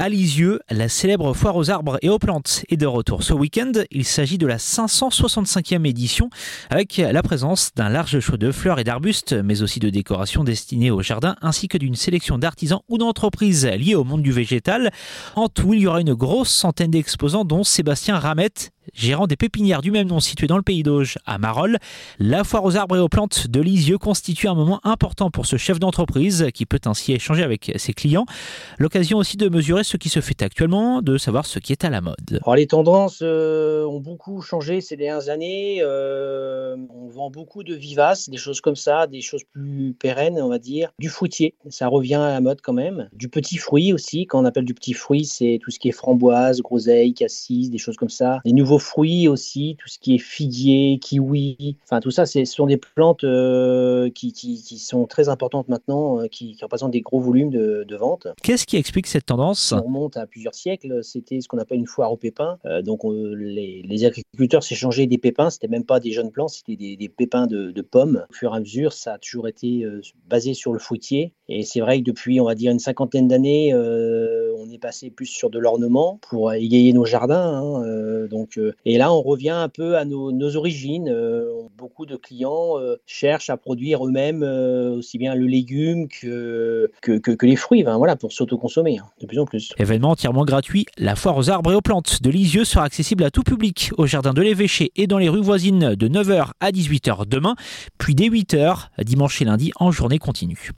À la célèbre foire aux arbres et aux plantes est de retour ce week-end. Il s'agit de la 565e édition avec la présence d'un large choix de fleurs et d'arbustes, mais aussi de décorations destinées au jardin ainsi que d'une sélection d'artisans ou d'entreprises liées au monde du végétal. En tout, il y aura une grosse centaine d'exposants dont Sébastien Ramette gérant des pépinières du même nom situées dans le pays d'Auge à Marolles. La foire aux arbres et aux plantes de Lisieux constitue un moment important pour ce chef d'entreprise qui peut ainsi échanger avec ses clients. L'occasion aussi de mesurer ce qui se fait actuellement, de savoir ce qui est à la mode. Les tendances euh, ont beaucoup changé ces dernières années. Euh, on vend beaucoup de vivaces, des choses comme ça, des choses plus pérennes, on va dire. Du fruitier, ça revient à la mode quand même. Du petit fruit aussi, quand on appelle du petit fruit, c'est tout ce qui est framboise, groseille, cassis, des choses comme ça. Des nouveaux fruits aussi, tout ce qui est figuier, kiwi, enfin tout ça, ce sont des plantes euh, qui, qui, sont très importantes maintenant, euh, qui, représentent des gros volumes de, vente. Qu'est-ce qui explique cette tendance? On remonte à plusieurs siècles, c'était ce qu'on appelle une foire aux pépins. Euh, donc les, les, agriculteurs s'échangeaient des pépins, c'était même pas des jeunes plants, c'était des, pépins de, pommes. Au fur et à mesure, ça a toujours été basé sur le fruitier. Et c'est vrai que depuis, on va dire, une cinquantaine d'années, passé plus sur de l'ornement pour égayer nos jardins. Hein, donc et là, on revient un peu à nos, origines. Euh, beaucoup de clients euh, cherchent à produire eux-mêmes euh, aussi bien le légume que, que, les fruits, voilà, pour s'autoconsommer hein, de plus en plus. Événement entièrement gratuit, la foire aux arbres et aux plantes de Lisieux sera accessible à tout public au jardin de l'Évêché et dans les rues voisines de 9h à 18h demain, puis dès 8h dimanche et lundi en journée continue.